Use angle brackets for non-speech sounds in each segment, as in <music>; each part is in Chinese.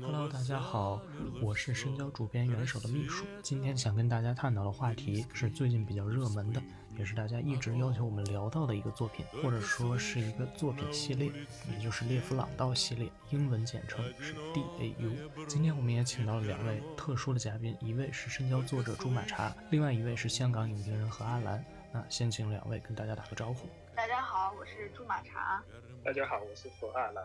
Hello，大家好，我是深交主编元首的秘书。今天想跟大家探讨的话题是最近比较热门的，也是大家一直要求我们聊到的一个作品，或者说是一个作品系列，也就是列夫朗道系列，英文简称是 DAU。今天我们也请到了两位特殊的嘉宾，一位是深交作者朱马茶，另外一位是香港影评人何阿兰。那先请两位跟大家打个招呼。大家好，我是朱马茶。大家好，我是何阿兰。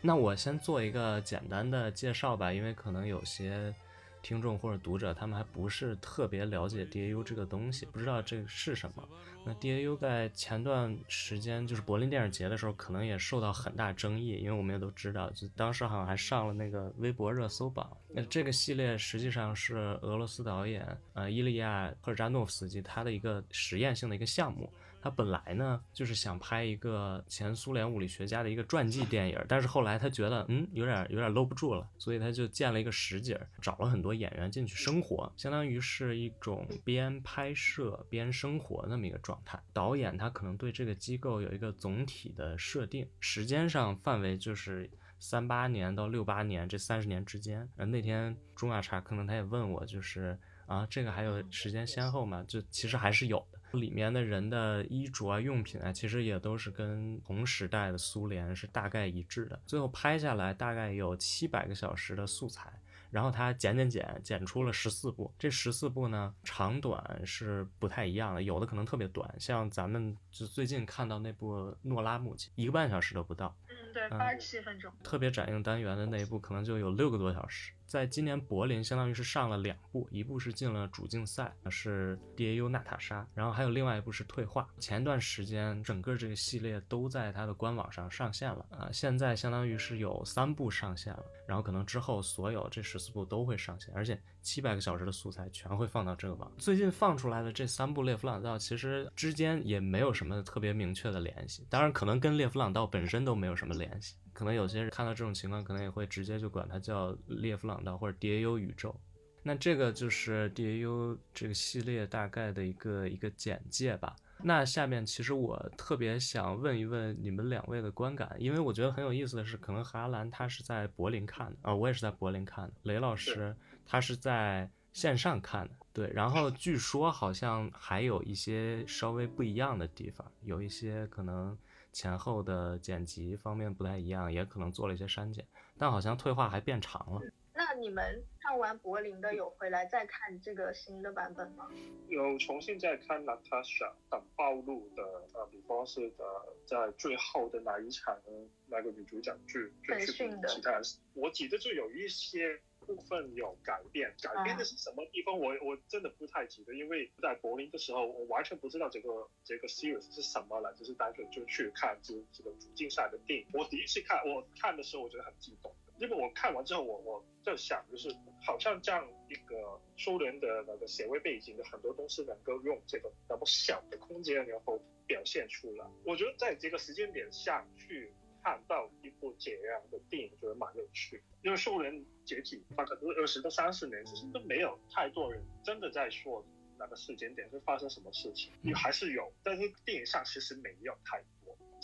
那我先做一个简单的介绍吧，因为可能有些听众或者读者他们还不是特别了解 DAU 这个东西，不知道这个是什么。那 DAU 在前段时间就是柏林电影节的时候，可能也受到很大争议，因为我们也都知道，就当时好像还上了那个微博热搜榜。那这个系列实际上是俄罗斯导演呃伊利亚赫尔扎诺夫斯基他的一个实验性的一个项目。他本来呢就是想拍一个前苏联物理学家的一个传记电影，但是后来他觉得嗯有点有点搂不住了，所以他就建了一个实景，找了很多演员进去生活，相当于是一种边拍摄边生活那么一个状态。导演他可能对这个机构有一个总体的设定，时间上范围就是三八年到六八年这三十年之间。呃，那天朱亚茶可能他也问我，就是啊这个还有时间先后吗？就其实还是有。里面的人的衣着啊、用品啊，其实也都是跟同时代的苏联是大概一致的。最后拍下来大概有七百个小时的素材，然后他剪剪剪剪出了十四部。这十四部呢，长短是不太一样的，有的可能特别短，像咱们就最近看到那部《诺拉母亲》，一个半小时都不到。对，八十七分钟。特别展映单元的那一部可能就有六个多小时。在今年柏林，相当于是上了两部，一部是进了主竞赛，是 DAU 娜塔莎，然后还有另外一部是退化。前段时间整个这个系列都在它的官网上上线了啊，现在相当于是有三部上线了，然后可能之后所有这十四部都会上线，而且七百个小时的素材全会放到这个网。最近放出来的这三部列夫朗道其实之间也没有什么特别明确的联系，当然可能跟列夫朗道本身都没有什么联系。可能有些人看到这种情况，可能也会直接就管它叫列夫朗道或者 DAU 宇宙。那这个就是 DAU 这个系列大概的一个一个简介吧。那下面其实我特别想问一问你们两位的观感，因为我觉得很有意思的是，可能哈兰他是在柏林看的啊，我也是在柏林看的。雷老师他是在线上看的，对。然后据说好像还有一些稍微不一样的地方，有一些可能。前后的剪辑方面不太一样，也可能做了一些删减，但好像退化还变长了。那你们看完柏林的有回来再看这个新的版本吗？有重新再看 Natasha 等暴露的，呃，比方是的，在最后的那一场那个女主角去去其他，我记得就有一些。部分有改变，改变的是什么地方？我我真的不太记得，因为在柏林的时候，我完全不知道这个这个 series 是什么了，就是单纯就去看这这个主竞赛的电影。我第一次看，我看的时候我觉得很激动，因为我看完之后，我我在想，就是好像这样一个苏联的那个社会背景的很多东西，能够用这个那么小的空间，然后表现出来。我觉得在这个时间点下去。看到一部这样的电影，觉得蛮有趣。因为苏联解体大概都二十到三十年，其实都没有太多人真的在说哪个时间点会发生什么事情，也还是有，但是电影上其实没有太多。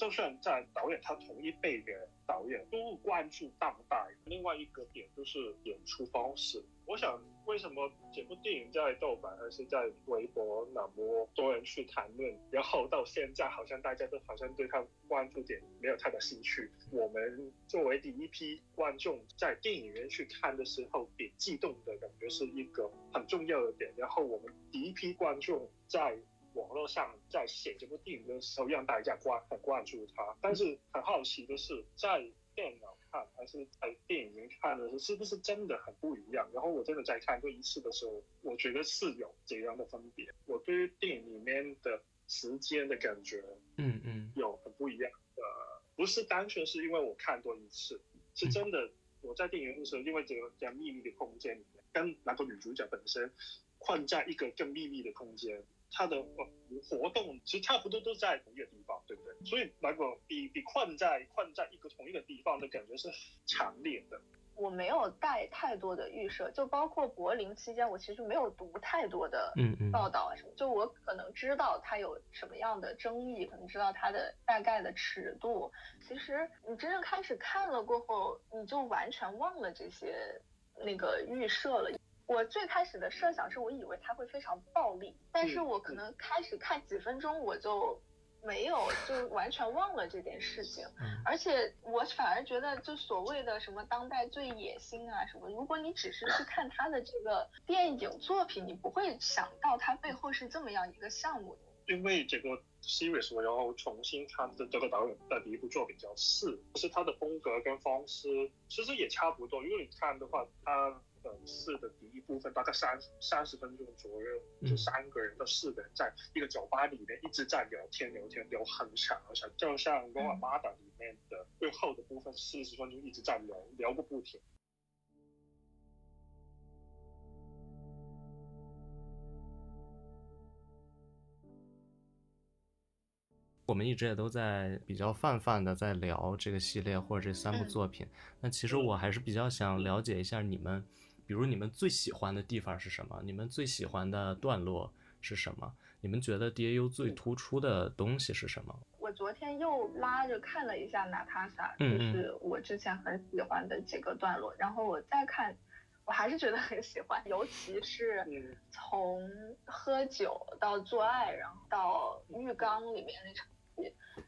就算在导演他同一辈的导演都关注当代。另外一个点就是演出方式。我想，为什么这部电影在豆瓣还是在微博那么多人去谈论，然后到现在好像大家都好像对他关注点没有太大兴趣。我们作为第一批观众在电影院去看的时候，点激动的感觉是一个很重要的点。然后我们第一批观众在网络上在写这部电影的时候，让大家关很关注他。但是很好奇的是，在电脑。看还是在电影院看的时候，是不是真的很不一样？然后我真的在看这一次的时候，我觉得是有这样的分别。我对于电影里面的时间的感觉，嗯嗯，有很不一样。呃，不是单纯是因为我看多一次，是真的我在电影院的时候，因为这个叫秘密的空间里面，跟那个女主角本身困在一个更秘密的空间。它的活动其实差不多都在同一个地方，对不对？所以那个比比困在困在一个同一个地方的感觉是强烈的。我没有带太多的预设，就包括柏林期间，我其实没有读太多的报道啊什么，就我可能知道它有什么样的争议，可能知道它的大概的尺度。其实你真正开始看了过后，你就完全忘了这些那个预设了。我最开始的设想是我以为他会非常暴力，但是我可能开始看几分钟我就。没有，就完全忘了这件事情。而且我反而觉得，就所谓的什么当代最野心啊什么，如果你只是去看他的这个电影作品，你不会想到他背后是这么样一个项目。因为这个 series 我要重新看这这个导演的第一部作品叫《四》，是他的风格跟方式其实也差不多。因为你看的话，他。的四的第一部分大概三三十分钟左右，就三个人到四个人在一个酒吧里面一直在聊天聊天聊很长，很长就像《罗马马达》里面的最后的部分四十分钟一直在聊聊个不停。我们一直也都在比较泛泛的在聊这个系列或者这三部作品，那其实我还是比较想了解一下你们。比如你们最喜欢的地方是什么？你们最喜欢的段落是什么？你们觉得 DAU 最突出的东西是什么？我昨天又拉着看了一下娜塔莎，就是我之前很喜欢的几个段落，然后我再看，我还是觉得很喜欢，尤其是从喝酒到做爱，然后到浴缸里面那场。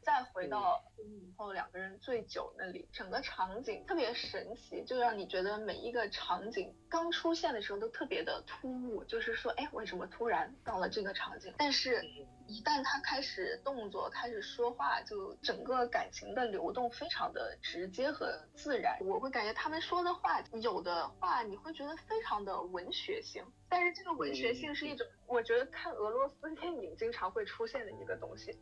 再回到以后两个人醉酒那里，整个场景特别神奇，就让你觉得每一个场景刚出现的时候都特别的突兀，就是说，哎，为什么突然到了这个场景？但是。一旦他开始动作，开始说话，就整个感情的流动非常的直接和自然。我会感觉他们说的话，有的话你会觉得非常的文学性，但是这个文学性是一种，我觉得看俄罗斯电影经常会出现的一个东西。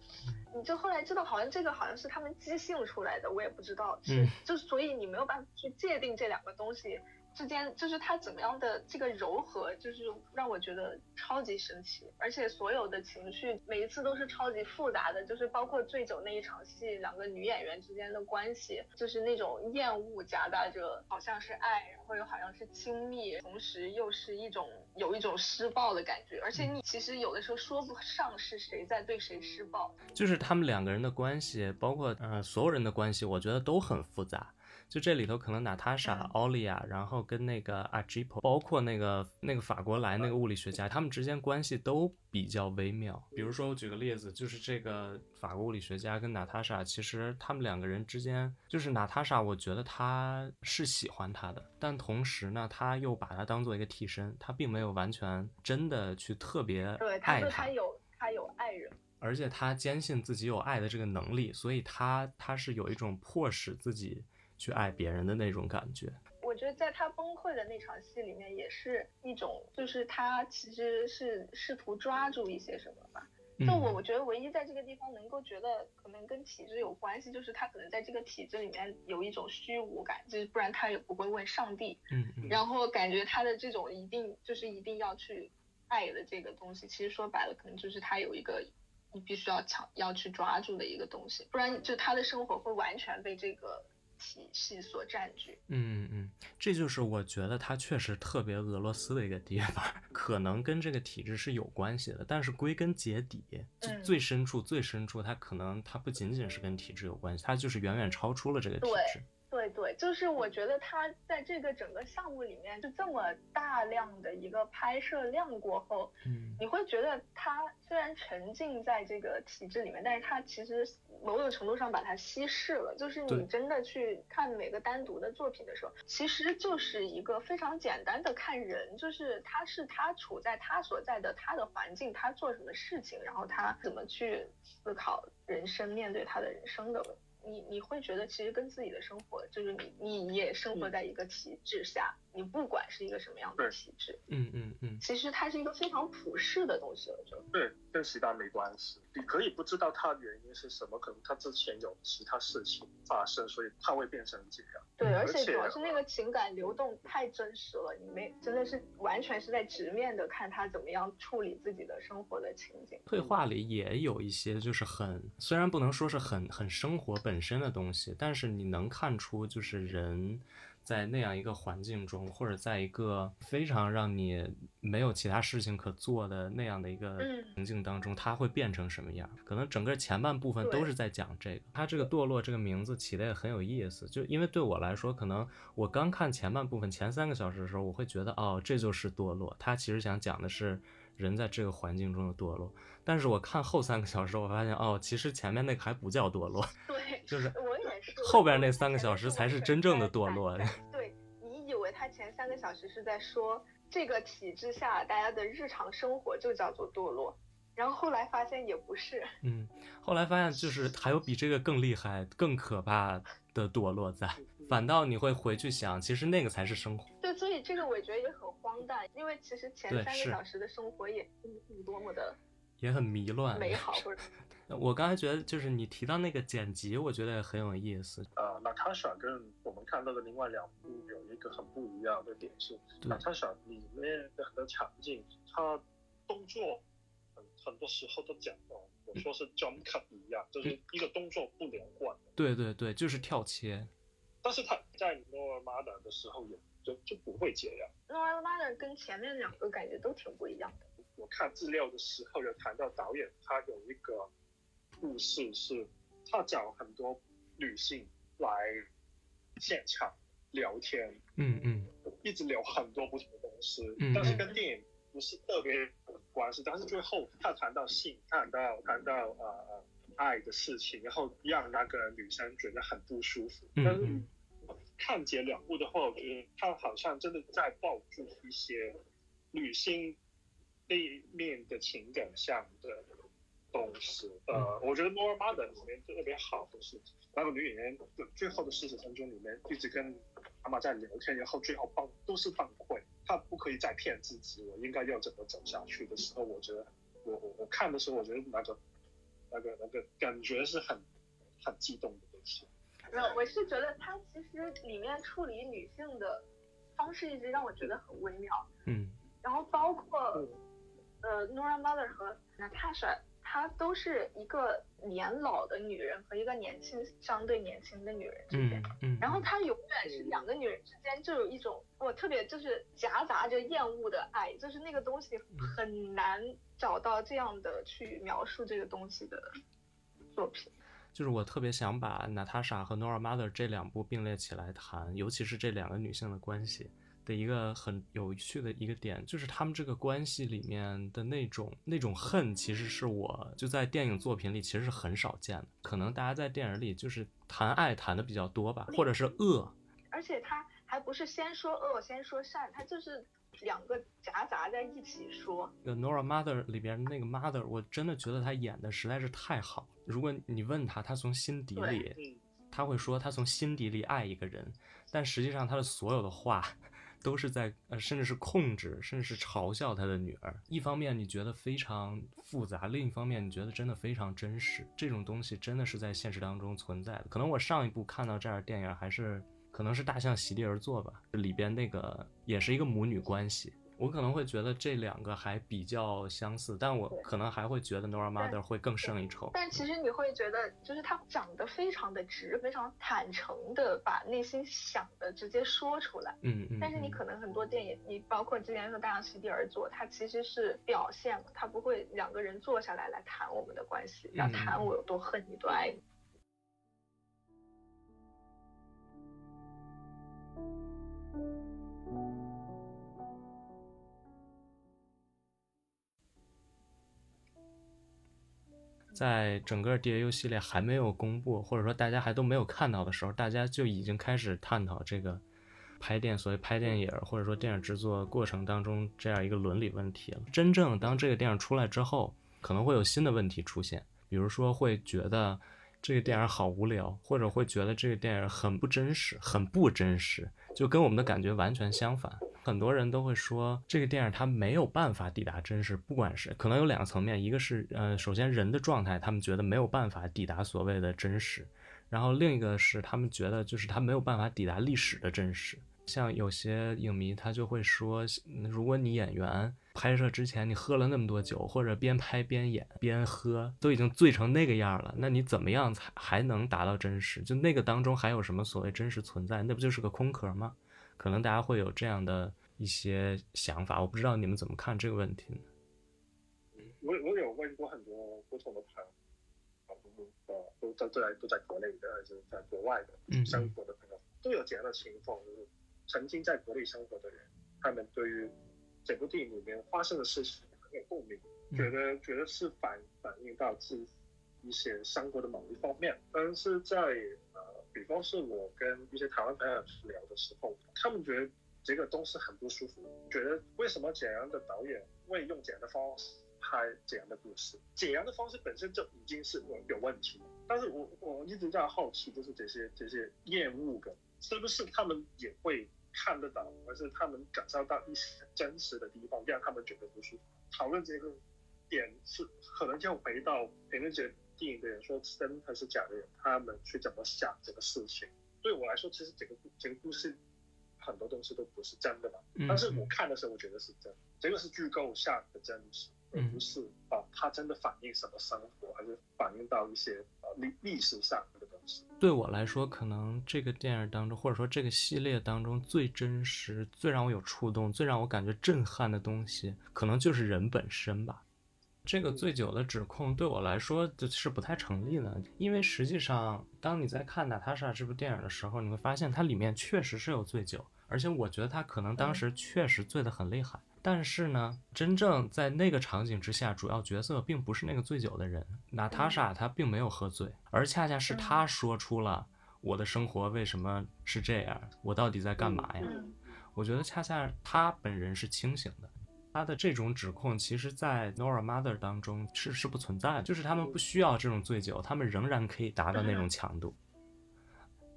你就后来知道，好像这个好像是他们即兴出来的，我也不知道，嗯就所以你没有办法去界定这两个东西。之间就是他怎么样的这个柔和，就是让我觉得超级神奇，而且所有的情绪每一次都是超级复杂的，就是包括醉酒那一场戏，两个女演员之间的关系，就是那种厌恶夹杂着好像是爱，然后又好像是亲密，同时又是一种有一种施暴的感觉，而且你其实有的时候说不上是谁在对谁施暴，就是他们两个人的关系，包括呃所有人的关系，我觉得都很复杂。就这里头可能娜塔莎、奥利亚，然后跟那个阿吉普，包括那个那个法国来那个物理学家，他们之间关系都比较微妙。比如说，我举个例子，就是这个法国物理学家跟娜塔莎，其实他们两个人之间，就是娜塔莎，我觉得他是喜欢他的，但同时呢，他又把他当做一个替身，他并没有完全真的去特别爱他。他有他有爱人，而且他坚信自己有爱的这个能力，所以他他是有一种迫使自己。去爱别人的那种感觉，我觉得在他崩溃的那场戏里面，也是一种，就是他其实是试图抓住一些什么吧。就我，我觉得唯一在这个地方能够觉得可能跟体制有关系，就是他可能在这个体制里面有一种虚无感，就是不然他也不会问上帝。嗯。然后感觉他的这种一定就是一定要去爱的这个东西，其实说白了，可能就是他有一个你必须要抢要去抓住的一个东西，不然就他的生活会完全被这个。体系所占据，嗯嗯，这就是我觉得它确实特别俄罗斯的一个地方，可能跟这个体制是有关系的，但是归根结底，最深处最深处，它可能它不仅仅是跟体制有关系，它就是远远超出了这个体制。对对，就是我觉得他在这个整个项目里面，就这么大量的一个拍摄量过后，嗯，你会觉得他虽然沉浸在这个体制里面，但是他其实某种程度上把它稀释了。就是你真的去看每个单独的作品的时候，其实就是一个非常简单的看人，就是他是他处在他所在的他的环境，他做什么事情，然后他怎么去思考人生，面对他的人生的问题。你你会觉得其实跟自己的生活，就是你你也生活在一个体制下。你不管是一个什么样的体质，嗯嗯嗯，其实它是一个非常普世的东西了，就对，跟其他没关系。你可以不知道它原因是什么，可能它之前有其他事情发生，所以它会变成这样。对，而且主要是那个情感流动太真实了，你没真的是完全是在直面的看他怎么样处理自己的生活的情景。绘画里也有一些就是很，虽然不能说是很很生活本身的东西，但是你能看出就是人。在那样一个环境中，或者在一个非常让你没有其他事情可做的那样的一个情境当中，它会变成什么样？可能整个前半部分都是在讲这个。它这个堕落这个名字起的也很有意思，就因为对我来说，可能我刚看前半部分前三个小时的时候，我会觉得哦，这就是堕落。它其实想讲的是人在这个环境中的堕落。但是我看后三个小时，我发现哦，其实前面那个还不叫堕落，对，<laughs> 就是我后边那三个小时才是真正的堕落。<laughs> 对你以为他前三个小时是在说这个体制下大家的日常生活就叫做堕落，然后后来发现也不是。嗯，后来发现就是还有比这个更厉害、更可怕的堕落在，反倒你会回去想，其实那个才是生活。对，所以这个我觉得也很荒诞，因为其实前三个小时的生活也并不多么的。也很迷乱，美好或者。<laughs> 我刚才觉得，就是你提到那个剪辑，我觉得也很有意思。呃，娜塔莎跟我们看到的另外两部有一个很不一样的点是，娜塔莎里面的很多场景，它动作很很多时候都讲到，我说是 jump cut 一样，就是一个动作不连贯。对对对，就是跳切。但是他在 Nora Mother 的时候也就就不会这样。Nora Mother 跟前面两个感觉都挺不一样的。我看资料的时候有谈到导演，他有一个故事是，他找很多女性来现场聊天，嗯嗯，一直聊很多不同的东西，但是跟电影不是特别有关系。但是最后他谈到性，谈到谈到呃爱的事情，然后让那个女生觉得很不舒服。但是看这两部的话，我觉得他好像真的在抱住一些女性。背面的情感上的东西，呃，我觉得《More Mother》里面特别好的是，那个女演员最后的四十分钟里面一直跟妈妈在聊天，然后最后崩都是崩溃，她不可以再骗自己，我应该要怎么走下去的时候，我觉得我我我看的时候，我觉得那个那个那个感觉是很很激动的东西。没有，我是觉得他其实里面处理女性的方式一直让我觉得很微妙，嗯，然后包括。呃，Nora Mother 和 Natasha，她都是一个年老的女人和一个年轻、相对年轻的女人之间，嗯，然后她永远是两个女人之间就有一种我特别就是夹杂着厌恶的爱，就是那个东西很难找到这样的去描述这个东西的作品。就是我特别想把 Natasha 和 Nora Mother 这两部并列起来谈，尤其是这两个女性的关系。的一个很有趣的一个点，就是他们这个关系里面的那种那种恨，其实是我就在电影作品里其实是很少见的。可能大家在电影里就是谈爱谈的比较多吧，或者是恶。而且他还不是先说恶先说善，他就是两个夹杂在一起说。《Nora Mother》里边那个 Mother，我真的觉得他演的实在是太好。如果你问他，他从心底里，他会说他从心底里爱一个人，但实际上他的所有的话。都是在呃，甚至是控制，甚至是嘲笑他的女儿。一方面你觉得非常复杂，另一方面你觉得真的非常真实。这种东西真的是在现实当中存在的。可能我上一部看到这样的电影，还是可能是《大象席地而坐》吧，里边那个也是一个母女关系。我可能会觉得这两个还比较相似，但我可能还会觉得 Nora Mother 会更胜一筹。但其实你会觉得，就是他讲的非常的直，非常坦诚的把内心想的直接说出来。嗯嗯。但是你可能很多电影，你包括之前说《大象席地而坐》，它其实是表现了，它不会两个人坐下来来谈我们的关系，要谈我有多恨你，多爱你。在整个 DAU 系列还没有公布，或者说大家还都没有看到的时候，大家就已经开始探讨这个拍电，所谓拍电影或者说电影制作过程当中这样一个伦理问题了。真正当这个电影出来之后，可能会有新的问题出现，比如说会觉得这个电影好无聊，或者会觉得这个电影很不真实，很不真实，就跟我们的感觉完全相反。很多人都会说，这个电影它没有办法抵达真实，不管是可能有两个层面，一个是呃，首先人的状态，他们觉得没有办法抵达所谓的真实，然后另一个是他们觉得就是他没有办法抵达历史的真实。像有些影迷他就会说，如果你演员拍摄之前你喝了那么多酒，或者边拍边演边喝，都已经醉成那个样了，那你怎么样才还能达到真实？就那个当中还有什么所谓真实存在？那不就是个空壳吗？可能大家会有这样的一些想法，我不知道你们怎么看这个问题呢？我我有问过很多不同的朋友，呃，都都在都在国内的还是在国外的生活的朋友，都有这样的情况，就是曾经在国内生活的人，他们对于整部电影里面发生的事情很有共鸣，觉得觉得是反反映到自己一些生活的某一方面。但是在呃，比方是我跟一些台湾朋友聊的时候，他们觉得这个东西很不舒服，觉得为什么简阳的导演会用这样的方式。拍这样的故事，简阳的方式本身就已经是有有问题。但是我我一直在好奇，就是这些这些厌恶感，是不是他们也会看得到，而是他们感受到一些真实的地方，让他们觉得不舒服？讨论这个点是可能就回到评论这电影的人说真还是假的人，他们去怎么想这个事情。对我来说，其实整个整个故事很多东西都不是真的嘛。但是我看的时候，我觉得是真，这个是剧构下的真实。而不是啊，它真的反映什么生活，还是反映到一些呃历历史上的东西？对我来说，可能这个电影当中，或者说这个系列当中最真实、最让我有触动、最让我感觉震撼的东西，可能就是人本身吧。这个醉酒的指控对我来说就是不太成立的，因为实际上，当你在看《娜塔莎》这部电影的时候，你会发现它里面确实是有醉酒，而且我觉得他可能当时确实醉得很厉害。但是呢，真正在那个场景之下，主要角色并不是那个醉酒的人，娜塔莎她并没有喝醉，而恰恰是她说出了我的生活为什么是这样，我到底在干嘛呀？我觉得恰恰她本人是清醒的，她的这种指控，其实在 Nora Mother 当中是是不存在的，就是他们不需要这种醉酒，他们仍然可以达到那种强度。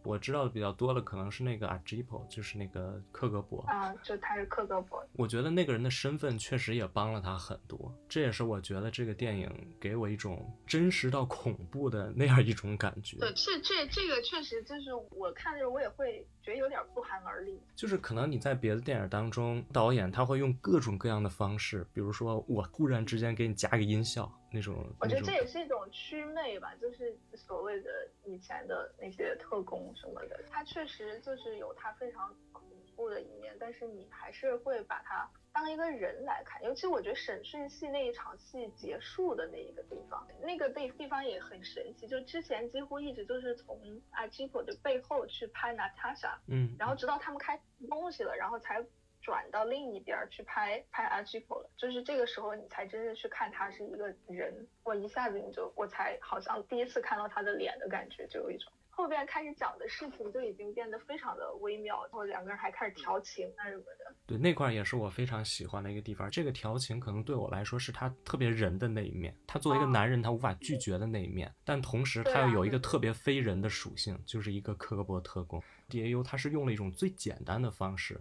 我知道的比较多的可能是那个阿吉普，就是那个克格勃啊，就他是克格勃。我觉得那个人的身份确实也帮了他很多，这也是我觉得这个电影给我一种真实到恐怖的那样一种感觉。对，这这这个确实就是我看的时候我也会觉得有点不寒而栗。就是可能你在别的电影当中，导演他会用各种各样的方式，比如说我忽然之间给你加个音效。那种，我觉得这也是一种祛魅吧，就是所谓的以前的那些特工什么的，他确实就是有他非常恐怖的一面，但是你还是会把他当一个人来看。尤其我觉得审讯戏那一场戏结束的那一个地方，那个地地方也很神奇，就之前几乎一直就是从阿基普的背后去拍娜塔莎，嗯，然后直到他们开东西了，然后才。转到另一边去拍拍阿基普了，就是这个时候你才真正去看他是一个人，我一下子你就我才好像第一次看到他的脸的感觉，就有一种后边开始讲的事情就已经变得非常的微妙，然后两个人还开始调情啊什么的。对，那块也是我非常喜欢的一个地方。这个调情可能对我来说是他特别人的那一面，他作为一个男人他无法拒绝的那一面，但同时他又有一个特别非人的属性，就是一个克格勃特工。D A U 他是用了一种最简单的方式。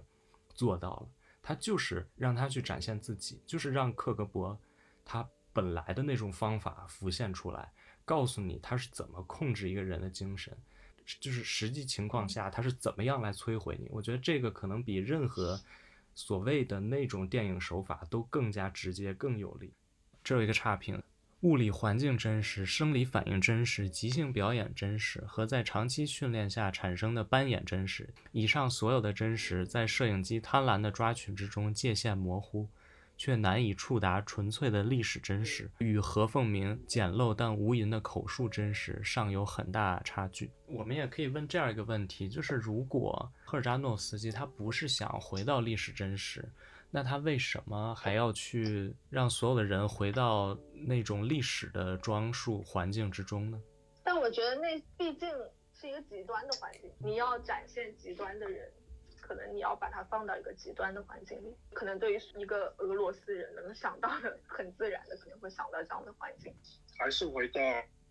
做到了，他就是让他去展现自己，就是让克格勃他本来的那种方法浮现出来，告诉你他是怎么控制一个人的精神，就是实际情况下他是怎么样来摧毁你。我觉得这个可能比任何所谓的那种电影手法都更加直接、更有力。这有一个差评。物理环境真实，生理反应真实，即兴表演真实，和在长期训练下产生的扮演真实。以上所有的真实，在摄影机贪婪的抓取之中，界限模糊，却难以触达纯粹的历史真实，与何凤鸣简陋但无垠的口述真实尚有很大差距。我们也可以问这样一个问题：就是如果赫尔扎诺斯基他不是想回到历史真实？那他为什么还要去让所有的人回到那种历史的装束环境之中呢？但我觉得那毕竟是一个极端的环境，你要展现极端的人，可能你要把它放到一个极端的环境里。可能对于一个俄罗斯人能想到的很自然的，可能会想到这样的环境。还是回到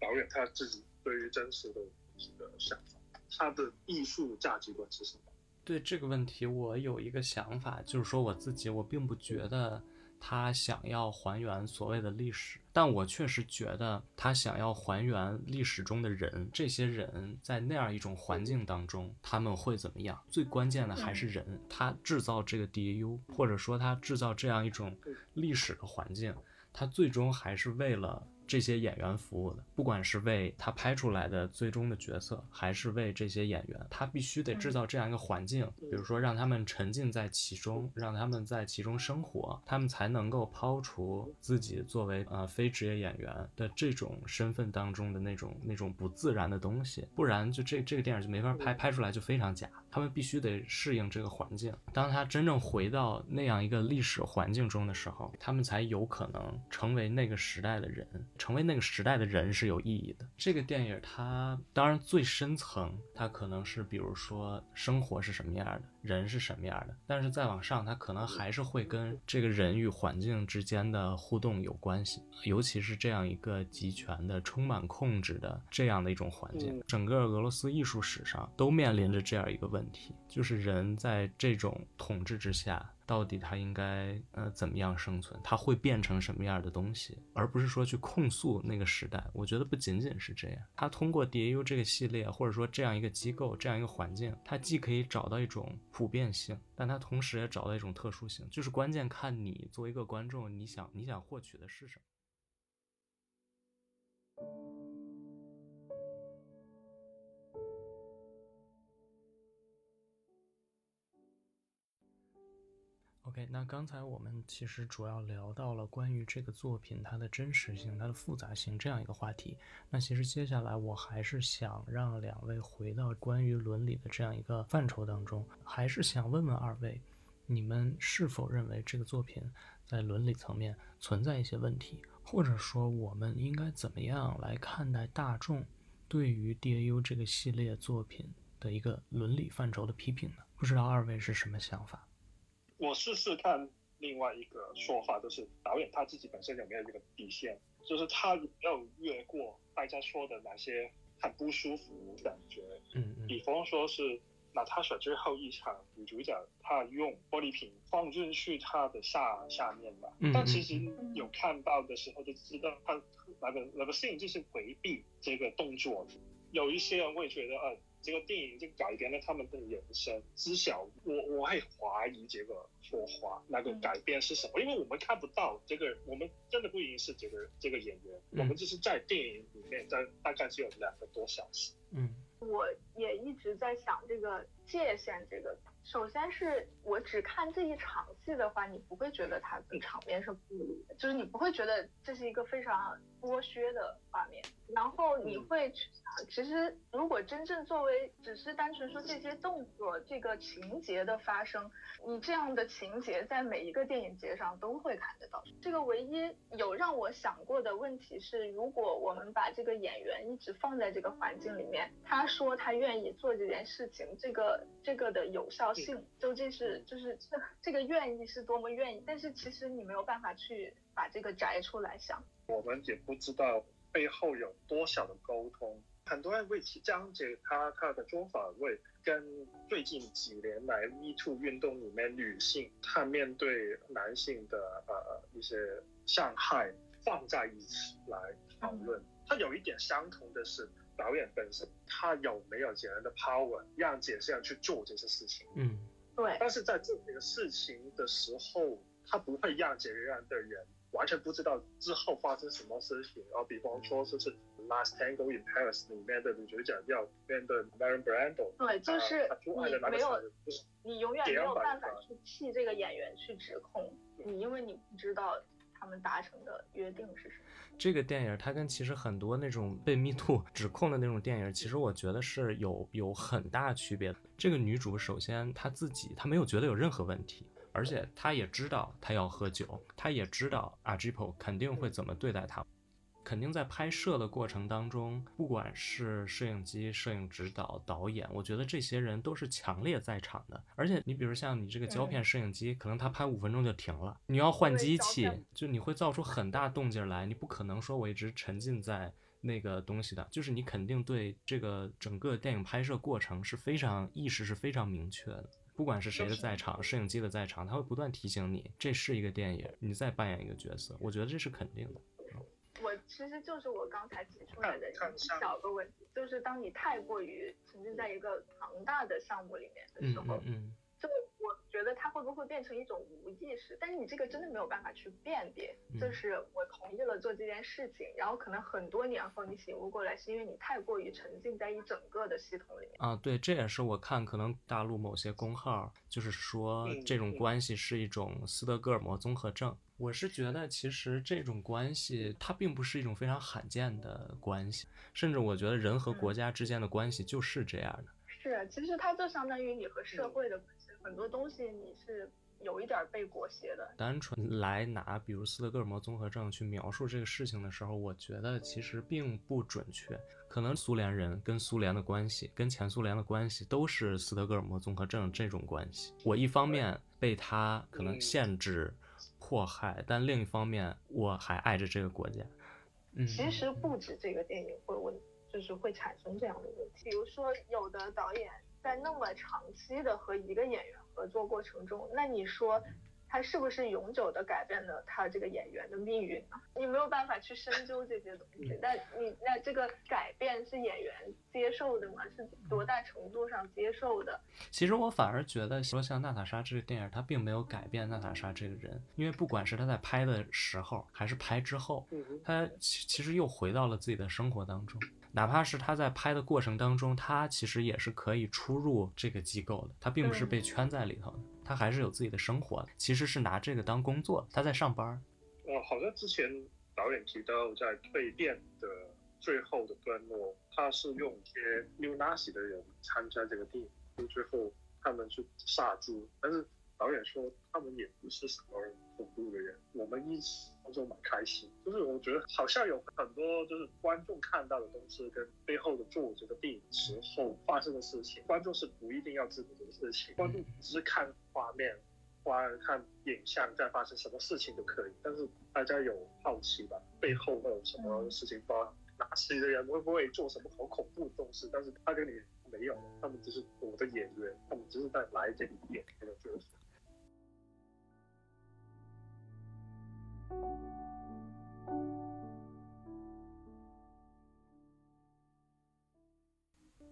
导演他自己对于真实的一个想法，他的艺术价值观是什么？对这个问题，我有一个想法，就是说我自己，我并不觉得他想要还原所谓的历史，但我确实觉得他想要还原历史中的人，这些人在那样一种环境当中，他们会怎么样？最关键的还是人，他制造这个 DAU，或者说他制造这样一种历史的环境，他最终还是为了。这些演员服务的，不管是为他拍出来的最终的角色，还是为这些演员，他必须得制造这样一个环境，比如说让他们沉浸在其中，让他们在其中生活，他们才能够抛除自己作为呃非职业演员的这种身份当中的那种那种不自然的东西，不然就这这个电影就没法拍，拍出来就非常假。他们必须得适应这个环境，当他真正回到那样一个历史环境中的时候，他们才有可能成为那个时代的人。成为那个时代的人是有意义的。这个电影它当然最深层，它可能是比如说生活是什么样的，人是什么样的。但是再往上，它可能还是会跟这个人与环境之间的互动有关系。尤其是这样一个集权的、充满控制的这样的一种环境，整个俄罗斯艺术史上都面临着这样一个问题，就是人在这种统治之下。到底他应该呃怎么样生存？他会变成什么样的东西？而不是说去控诉那个时代。我觉得不仅仅是这样。他通过 DAU 这个系列，或者说这样一个机构、这样一个环境，他既可以找到一种普遍性，但他同时也找到一种特殊性。就是关键看你作为一个观众，你想你想获取的是什么。OK，那刚才我们其实主要聊到了关于这个作品它的真实性、它的复杂性这样一个话题。那其实接下来我还是想让两位回到关于伦理的这样一个范畴当中，还是想问问二位，你们是否认为这个作品在伦理层面存在一些问题，或者说我们应该怎么样来看待大众对于 DAU 这个系列作品的一个伦理范畴的批评呢？不知道二位是什么想法？我试试看另外一个说法，就是导演他自己本身有没有一个底线，就是他有没有越过大家说的哪些很不舒服感觉。嗯嗯。比方说是娜塔莎最后一场女主角，她用玻璃瓶放进去她的下下面嘛。嗯。但其实有看到的时候就知道，他那个那个摄影就是回避这个动作。有一些人会觉得，呃。这个电影就改变了他们的人生，知晓我我会怀疑这个说话那个改变是什么，因为我们看不到这个，我们真的不一定是这个这个演员，我们就是在电影里面，在大概只有两个多小时。嗯，我也一直在想这个界限，这个首先是我只看这一场戏的话，你不会觉得它的场面是不理的，就是你不会觉得这是一个非常剥削的画面，然后你会去。其实，如果真正作为只是单纯说这些动作、这个情节的发生，你这样的情节在每一个电影节上都会看得到。这个唯一有让我想过的问题是，如果我们把这个演员一直放在这个环境里面，他说他愿意做这件事情，这个这个的有效性究竟是就是这 <laughs> 这个愿意是多么愿意？但是其实你没有办法去把这个摘出来想。我们也不知道背后有多少的沟通。很多人会去讲解他他的做法，会跟最近几年来 Me Too 运动里面女性她面对男性的呃一些伤害放在一起来讨论。他有一点相同的是，导演本身他有没有这样的 power 让解释人去做这些事情？嗯，对。但是在这个事情的时候，他不会让这样的人完全不知道之后发生什么事情。然后比方说就是。Last Tango in Paris 里面的女主角要面对 Marlon Brando，对，就是你没有，你永远没有办法去替这个演员去指控你，因为你不知道他们达成的约定是什么。这个电影它跟其实很多那种被 Me Too 指控的那种电影，其实我觉得是有有很大区别的。这个女主首先她自己她没有觉得有任何问题，而且他也知道他要喝酒，他也知道 Agipo 肯定会怎么对待他。肯定在拍摄的过程当中，不管是摄影机、摄影指导、导演，我觉得这些人都是强烈在场的。而且你比如像你这个胶片摄影机，可能他拍五分钟就停了，你要换机器，就你会造出很大动静来。你不可能说我一直沉浸在那个东西的，就是你肯定对这个整个电影拍摄过程是非常意识是非常明确的。不管是谁的在场，摄影机的在场，他会不断提醒你，这是一个电影，你在扮演一个角色。我觉得这是肯定的。我其实就是我刚才提出来的一小个问题，就是当你太过于沉浸在一个庞大的项目里面的时候，嗯。就我觉得它会不会变成一种无意识？但是你这个真的没有办法去辨别。就是我同意了做这件事情，然后可能很多年后你醒悟过来，是因为你太过于沉浸在一整个的系统里面。啊，对，这也是我看可能大陆某些公号就是说这种关系是一种斯德哥尔摩综合症。我是觉得其实这种关系它并不是一种非常罕见的关系，甚至我觉得人和国家之间的关系就是这样的。是，其实它就相当于你和社会的。很多东西你是有一点被裹挟的。单纯来拿，比如斯德哥尔摩综合症去描述这个事情的时候，我觉得其实并不准确。可能苏联人跟苏联的关系，跟前苏联的关系都是斯德哥尔摩综合症这种关系。我一方面被他可能限制、迫害，但另一方面我还爱着这个国家。嗯，其实不止这个电影会问，就是会产生这样的问题。比如说有的导演。在那么长期的和一个演员合作过程中，那你说他是不是永久的改变了他这个演员的命运呢？你没有办法去深究这些东西。那你那这个改变是演员接受的吗？是多大程度上接受的？其实我反而觉得说像娜塔莎这个电影，它并没有改变娜塔莎这个人，因为不管是他在拍的时候还是拍之后，他其其实又回到了自己的生活当中。哪怕是他在拍的过程当中，他其实也是可以出入这个机构的，他并不是被圈在里头的，他还是有自己的生活的，其实是拿这个当工作，他在上班。哦，好像之前导演提到，在蜕变的最后的段落，他是用一些 New Nazi 的人参加这个电影，就最后他们去杀猪，但是。导演说他们也不是什么恐怖的人，我们一起观众蛮开心。就是我觉得好像有很多就是观众看到的东西跟背后的做这个电影时候发生的事情，观众是不一定要知道这个事情，观众只是看画面、观看影像在发生什么事情都可以。但是大家有好奇吧，背后会有什么事情发？哪些的人会不会做什么好恐怖的东西？但是他跟你没有，他们只是我的演员，他们只是在来这里演这个角色。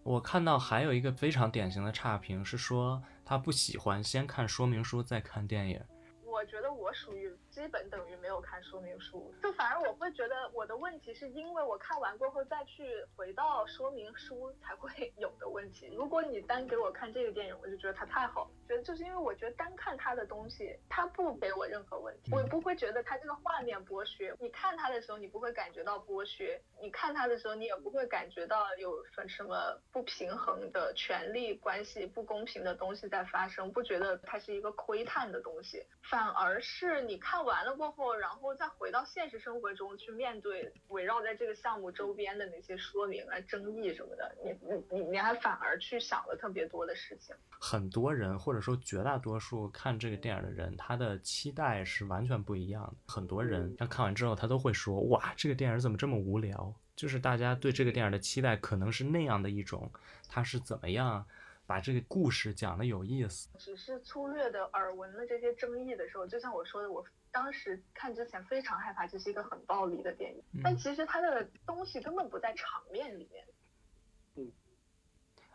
我看到还有一个非常典型的差评，是说他不喜欢先看说明书再看电影。我觉得我属于。基本等于没有看说明书，就反而我会觉得我的问题是因为我看完过后再去回到说明书才会有的问题。如果你单给我看这个电影，我就觉得它太好了。觉得就是因为我觉得单看他的东西，他不给我任何问题，我不会觉得他这个画面剥削。你看他的时候，你不会感觉到剥削；你看他的时候，你也不会感觉到有什么不平衡的权利关系、不公平的东西在发生，不觉得它是一个窥探的东西，反而是你看。完了过后，然后再回到现实生活中去面对围绕在这个项目周边的那些说明啊、争议什么的，你你你你还反而去想了特别多的事情。很多人或者说绝大多数看这个电影的人，他的期待是完全不一样的。很多人他看完之后，他都会说：“哇，这个电影怎么这么无聊？”就是大家对这个电影的期待可能是那样的一种，他是怎么样？把这个故事讲的有意思，只是粗略的耳闻了这些争议的时候，就像我说的，我当时看之前非常害怕这是一个很暴力的电影，但其实它的东西根本不在场面里面。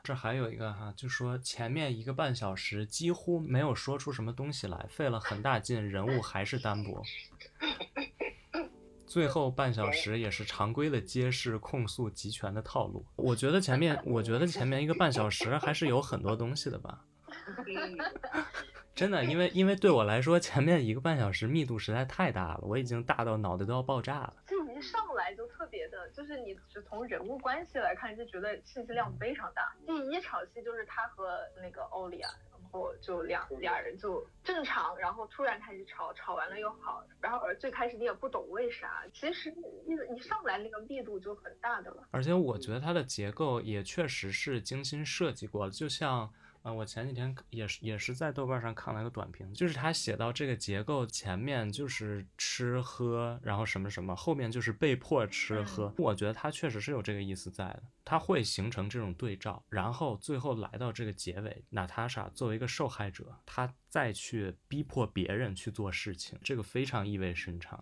这还有一个哈，就说前面一个半小时几乎没有说出什么东西来，费了很大劲，人物还是单薄。最后半小时也是常规的揭示控诉集权的套路。我觉得前面，我觉得前面一个半小时还是有很多东西的吧。真的，因为因为对我来说，前面一个半小时密度实在太大了，我已经大到脑袋都要爆炸了。就一上来就特别的，就是你只从人物关系来看，就觉得信息量非常大。第一场戏就是他和那个欧里亚。后就两俩人就正常，然后突然开始吵，吵完了又好，然后而最开始你也不懂为啥，其实一一上来那个密度就很大的了。而且我觉得它的结构也确实是精心设计过了，就像啊，我前几天也是也是在豆瓣上看了一个短评，就是他写到这个结构前面就是吃喝，然后什么什么，后面就是被迫吃喝。我觉得他确实是有这个意思在的，他会形成这种对照，然后最后来到这个结尾，娜塔莎作为一个受害者，她再去逼迫别人去做事情，这个非常意味深长。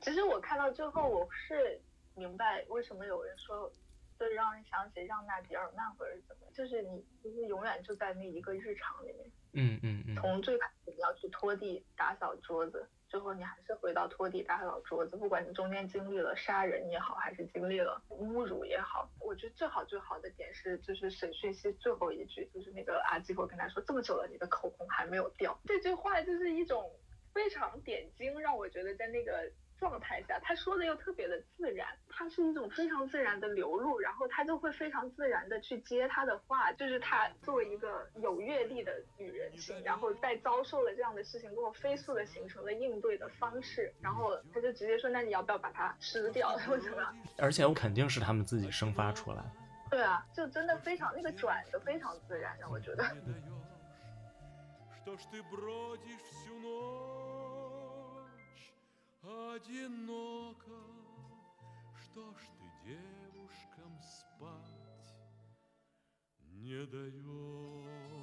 其实我看到最后，我是明白为什么有人说。就是让人想起让娜·迪尔曼或者怎么，就是你就是永远就在那一个日常里面，嗯嗯嗯，从最开始你要去拖地打扫桌子，最后你还是回到拖地打扫桌子，不管你中间经历了杀人也好，还是经历了侮辱也好，我觉得最好最好的点是，就是审讯息最后一句，就是那个阿基会跟他说，这么久了你的口红还没有掉，这句话就是一种非常点睛，让我觉得在那个。状态下，他说的又特别的自然，他是一种非常自然的流露，然后他就会非常自然的去接他的话，就是他作为一个有阅历的女人性，然后在遭受了这样的事情过后，飞速的形成了应对的方式，然后他就直接说，那你要不要把它吃掉或者什么？而且我肯定是他们自己生发出来。对啊，就真的非常那个转的非常自然，让我觉得。Одиноко, что ж ты девушкам спать не даешь?